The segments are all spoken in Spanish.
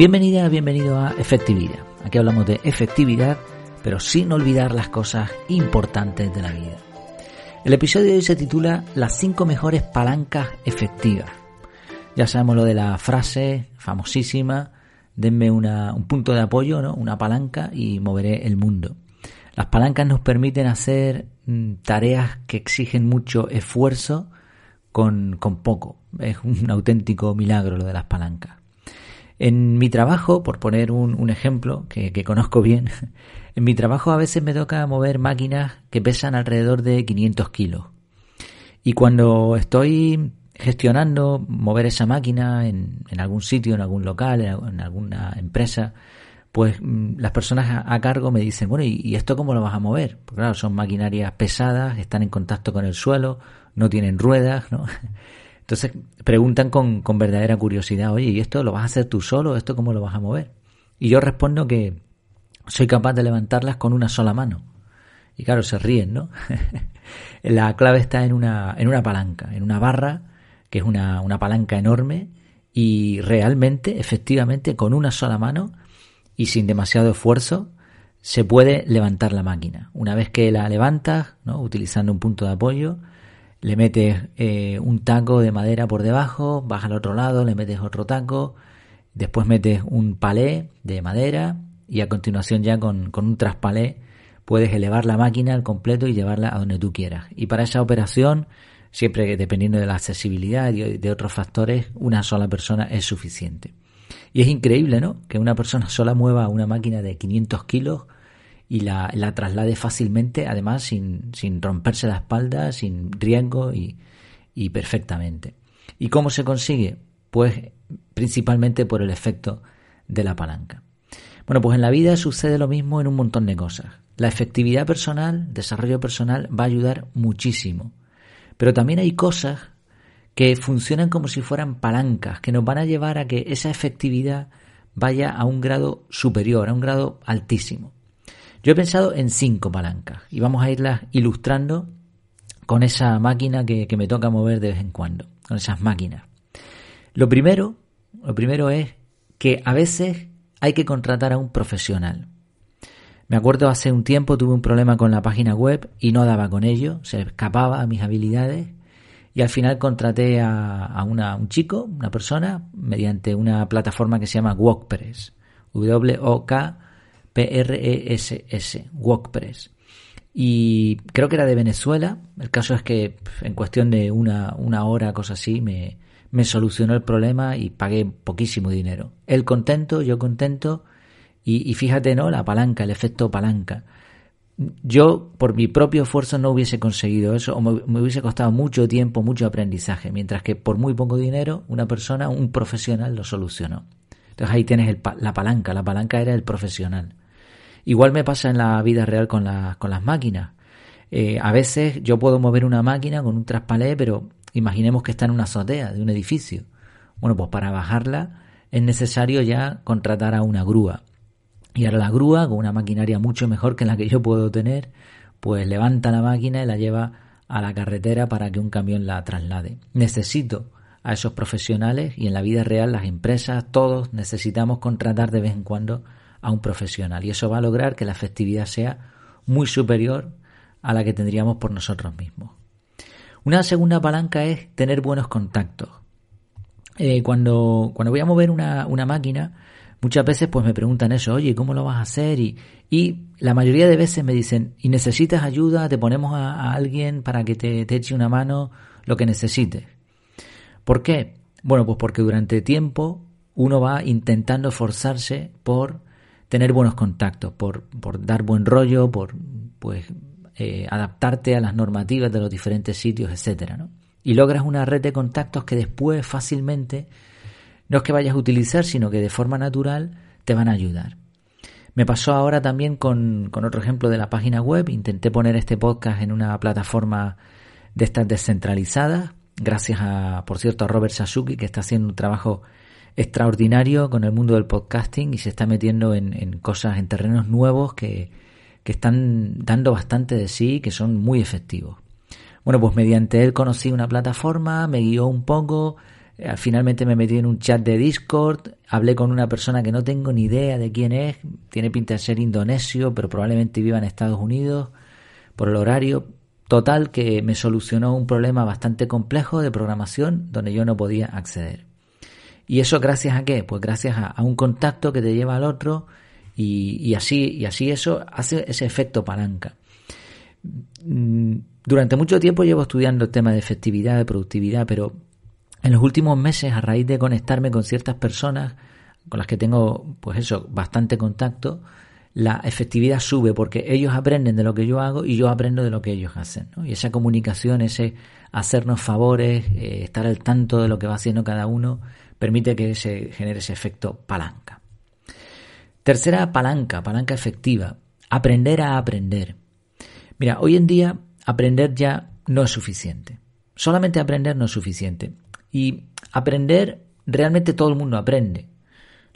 Bienvenida, bienvenido a Efectividad. Aquí hablamos de efectividad, pero sin olvidar las cosas importantes de la vida. El episodio de hoy se titula Las 5 mejores palancas efectivas. Ya sabemos lo de la frase famosísima, denme un punto de apoyo, ¿no? una palanca y moveré el mundo. Las palancas nos permiten hacer mm, tareas que exigen mucho esfuerzo con, con poco. Es un auténtico milagro lo de las palancas. En mi trabajo, por poner un, ejemplo que, conozco bien, en mi trabajo a veces me toca mover máquinas que pesan alrededor de 500 kilos. Y cuando estoy gestionando mover esa máquina en, algún sitio, en algún local, en, alguna empresa, pues mm, las personas a, cargo me dicen, bueno, ¿y, esto cómo lo vas a mover? Porque claro, son maquinarias pesadas, están en contacto con el suelo, no tienen ruedas, ¿no? Entonces preguntan con, con verdadera curiosidad, oye, ¿y esto lo vas a hacer tú solo? ¿Esto cómo lo vas a mover? Y yo respondo que soy capaz de levantarlas con una sola mano. Y claro, se ríen, ¿no? la clave está en una, en una palanca, en una barra, que es una, una palanca enorme, y realmente, efectivamente, con una sola mano y sin demasiado esfuerzo, se puede levantar la máquina. Una vez que la levantas, ¿no? utilizando un punto de apoyo, le metes eh, un taco de madera por debajo, vas al otro lado, le metes otro taco, después metes un palé de madera y a continuación ya con, con un traspalé puedes elevar la máquina al completo y llevarla a donde tú quieras. Y para esa operación, siempre dependiendo de la accesibilidad y de otros factores, una sola persona es suficiente. Y es increíble, ¿no? Que una persona sola mueva una máquina de 500 kilos y la, la traslade fácilmente, además sin, sin, romperse la espalda, sin riesgo y, y perfectamente. ¿Y cómo se consigue? Pues principalmente por el efecto de la palanca. Bueno, pues en la vida sucede lo mismo en un montón de cosas. La efectividad personal, desarrollo personal, va a ayudar muchísimo. Pero también hay cosas que funcionan como si fueran palancas, que nos van a llevar a que esa efectividad vaya a un grado superior, a un grado altísimo. Yo he pensado en cinco palancas y vamos a irlas ilustrando con esa máquina que, me toca mover de vez en cuando, con esas máquinas. Lo primero, lo primero es que a veces hay que contratar a un profesional. Me acuerdo hace un tiempo tuve un problema con la página web y no daba con ello, se escapaba a mis habilidades y al final contraté a, un chico, una persona, mediante una plataforma que se llama WordPress, W-O-K P-R-E-S-S, WordPress. Y creo que era de Venezuela. El caso es que en cuestión de una, una hora, cosa así, me, me solucionó el problema y pagué poquísimo dinero. Él contento, yo contento. Y, fíjate, ¿no? La palanca, el efecto palanca. Yo, por mi propio esfuerzo, no hubiese conseguido eso, o me, me, hubiese costado mucho tiempo, mucho aprendizaje, mientras que por muy poco dinero, una persona, un profesional, lo solucionó. Entonces ahí tienes el, la palanca, la palanca era el profesional. Igual me pasa en la vida real con, con las máquinas. Eh, a veces yo puedo mover una máquina con un traspalé, pero imaginemos que está en una azotea de un edificio. Bueno, pues para bajarla es necesario ya contratar a una grúa. Y ahora la grúa, con una maquinaria mucho mejor que la que yo puedo tener, pues levanta la máquina y la lleva a la carretera para que un camión la traslade. Necesito a esos profesionales y en la vida real las empresas, todos necesitamos contratar de vez en cuando a un profesional. Y eso va a lograr que la efectividad sea muy superior a la que tendríamos por nosotros mismos. Una segunda palanca es tener buenos contactos. Eh, cuando, cuando voy a mover una, una, máquina, muchas veces pues me preguntan eso, oye, ¿cómo lo vas a hacer? Y, y la mayoría de veces me dicen, ¿y necesitas ayuda? Te ponemos a, alguien para que te, te eche una mano lo que necesites. ¿Por qué? Bueno, pues porque durante tiempo uno va intentando forzarse por tener buenos contactos, por, por dar buen rollo, por pues eh, adaptarte a las normativas de los diferentes sitios, etcétera, ¿no? Y logras una red de contactos que después fácilmente no es que vayas a utilizar, sino que de forma natural te van a ayudar. Me pasó ahora también con, con otro ejemplo de la página web. Intenté poner este podcast en una plataforma de estas descentralizadas, gracias a, por cierto, a Robert Sasuki, que está haciendo un trabajo extraordinario con el mundo del podcasting y se está metiendo en, cosas, en terrenos nuevos que, que están dando bastante de sí, que son muy efectivos. Bueno, pues mediante él conocí una plataforma, me guió un poco, Eh, finalmente me metí en un chat de Discord, hablé con una persona que no tengo ni idea de quién es, tiene pinta de ser indonesio, pero probablemente viva en Estados Unidos por el horario. Total que me solucionó un problema bastante complejo de programación donde yo no podía acceder. ¿Y eso gracias a qué? Pues gracias a, un contacto que te lleva al otro y, así, y así eso hace ese efecto palanca. Mm, durante mucho tiempo llevo estudiando el tema de efectividad, de productividad, pero en los últimos meses, a raíz de conectarme con ciertas personas con las que tengo, pues eso, bastante contacto, la efectividad sube porque ellos aprenden de lo que yo hago y yo aprendo de lo que ellos hacen. Y esa comunicación, ese hacernos favores, eh, estar al tanto de lo que va haciendo cada uno, permite que se genere ese efecto palanca. Tercera palanca, palanca efectiva, aprender a aprender. Mira, hoy en día aprender ya no es suficiente. Solamente aprender no es suficiente. Y aprender, realmente todo el mundo aprende.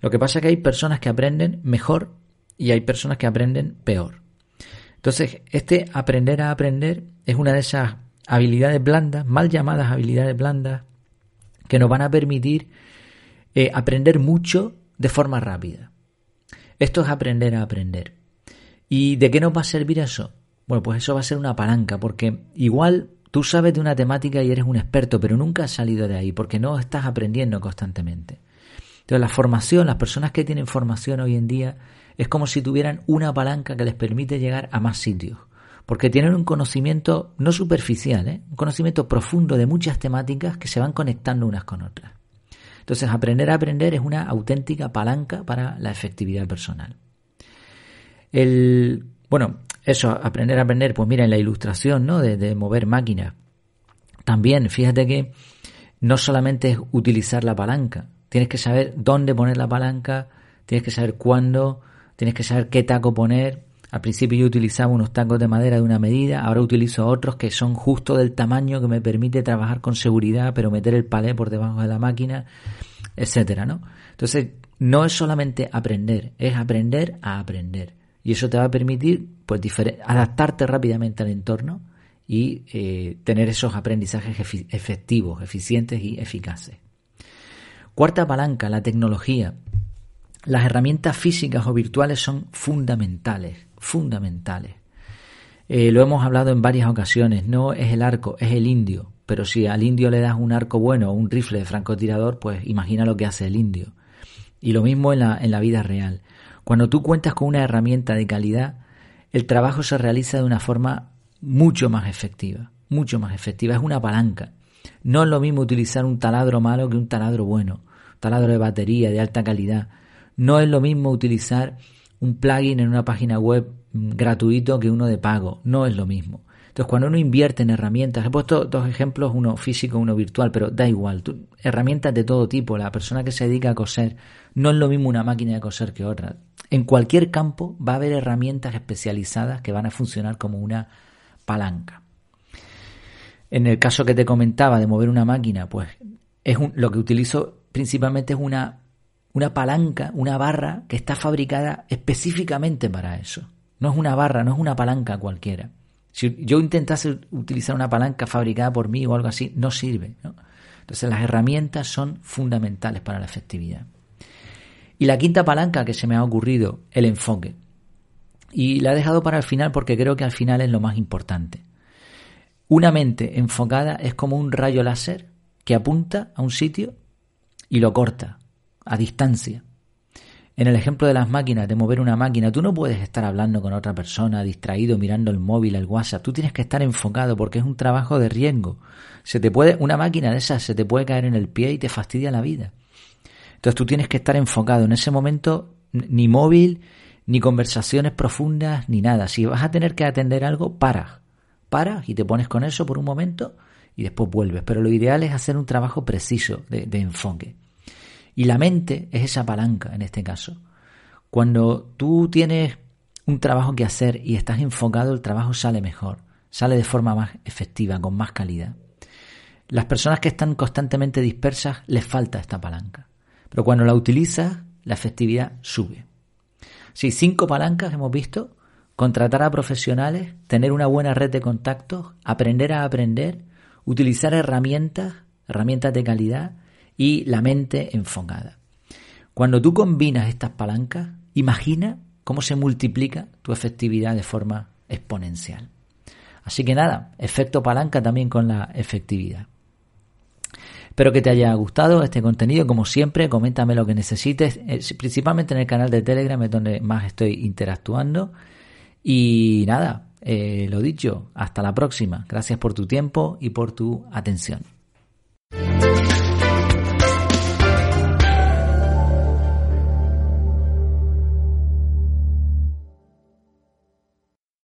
Lo que pasa es que hay personas que aprenden mejor y hay personas que aprenden peor. Entonces, este aprender a aprender es una de esas habilidades blandas, mal llamadas habilidades blandas, que nos van a permitir eh, aprender mucho de forma rápida. Esto es aprender a aprender. ¿Y de qué nos va a servir eso? Bueno, pues eso va a ser una palanca, porque igual tú sabes de una temática y eres un experto, pero nunca has salido de ahí, porque no estás aprendiendo constantemente. Entonces, la formación, las personas que tienen formación hoy en día, es como si tuvieran una palanca que les permite llegar a más sitios, porque tienen un conocimiento no superficial, ¿eh? un conocimiento profundo de muchas temáticas que se van conectando unas con otras. Entonces, aprender a aprender es una auténtica palanca para la efectividad personal. El, bueno, eso, aprender a aprender, pues mira, en la ilustración, ¿no? De, de mover máquinas. También, fíjate que no solamente es utilizar la palanca, tienes que saber dónde poner la palanca, tienes que saber cuándo, tienes que saber qué taco poner. Al principio yo utilizaba unos tacos de madera de una medida, ahora utilizo otros que son justo del tamaño que me permite trabajar con seguridad, pero meter el palé por debajo de la máquina, etcétera, ¿no? Entonces, no es solamente aprender, es aprender a aprender. Y eso te va a permitir pues, adaptarte rápidamente al entorno y eh, tener esos aprendizajes efectivos, eficientes y eficaces. Cuarta palanca, la tecnología. Las herramientas físicas o virtuales son fundamentales, fundamentales. Eh, lo hemos hablado en varias ocasiones, no es el arco, es el indio. Pero si al indio le das un arco bueno o un rifle de francotirador, pues imagina lo que hace el indio. Y lo mismo en la, en la vida real. Cuando tú cuentas con una herramienta de calidad, el trabajo se realiza de una forma mucho más efectiva, mucho más efectiva. Es una palanca. No es lo mismo utilizar un taladro malo que un taladro bueno, taladro de batería de alta calidad. No es lo mismo utilizar un plugin en una página web gratuito que uno de pago. No es lo mismo. Entonces, cuando uno invierte en herramientas, he puesto dos ejemplos, uno físico, uno virtual, pero da igual, herramientas de todo tipo. La persona que se dedica a coser no es lo mismo una máquina de coser que otra. En cualquier campo va a haber herramientas especializadas que van a funcionar como una palanca. En el caso que te comentaba de mover una máquina, pues es lo que utilizo principalmente es una, una palanca, una barra que está fabricada específicamente para eso. No es una barra, no es una palanca cualquiera. Si yo intentase utilizar una palanca fabricada por mí o algo así, no sirve. Entonces las herramientas son fundamentales para la efectividad. Y la quinta palanca que se me ha ocurrido, el enfoque. Y la he dejado para el final porque creo que al final es lo más importante. Una mente enfocada es como un rayo láser que apunta a un sitio y lo corta a distancia. En el ejemplo de las máquinas, de mover una máquina, tú no puedes estar hablando con otra persona, distraído, mirando el móvil, el WhatsApp. Tú tienes que estar enfocado porque es un trabajo de riesgo. Se te puede, una máquina de esas se te puede caer en el pie y te fastidia la vida. Entonces tú tienes que estar enfocado. En ese momento, ni móvil, ni conversaciones profundas, ni nada. Si vas a tener que atender algo, paras. Paras y te pones con eso por un momento y después vuelves. Pero lo ideal es hacer un trabajo preciso de, de enfoque. Y la mente es esa palanca en este caso. Cuando tú tienes un trabajo que hacer y estás enfocado, el trabajo sale mejor, sale de forma más efectiva, con más calidad. Las personas que están constantemente dispersas les falta esta palanca, pero cuando la utilizas, la efectividad sube. Si cinco palancas hemos visto, contratar a profesionales, tener una buena red de contactos, aprender a aprender, utilizar herramientas, herramientas de calidad y la mente enfocada. Cuando tú combinas estas palancas, imagina cómo se multiplica tu efectividad de forma exponencial. Así que nada, efecto palanca también con la efectividad. Espero que te haya gustado este contenido. Como siempre, coméntame lo que necesites, eh, principalmente en el canal de Telegram, es donde más estoy interactuando. Y nada, eh, lo dicho, hasta la próxima. Gracias por tu tiempo y por tu atención.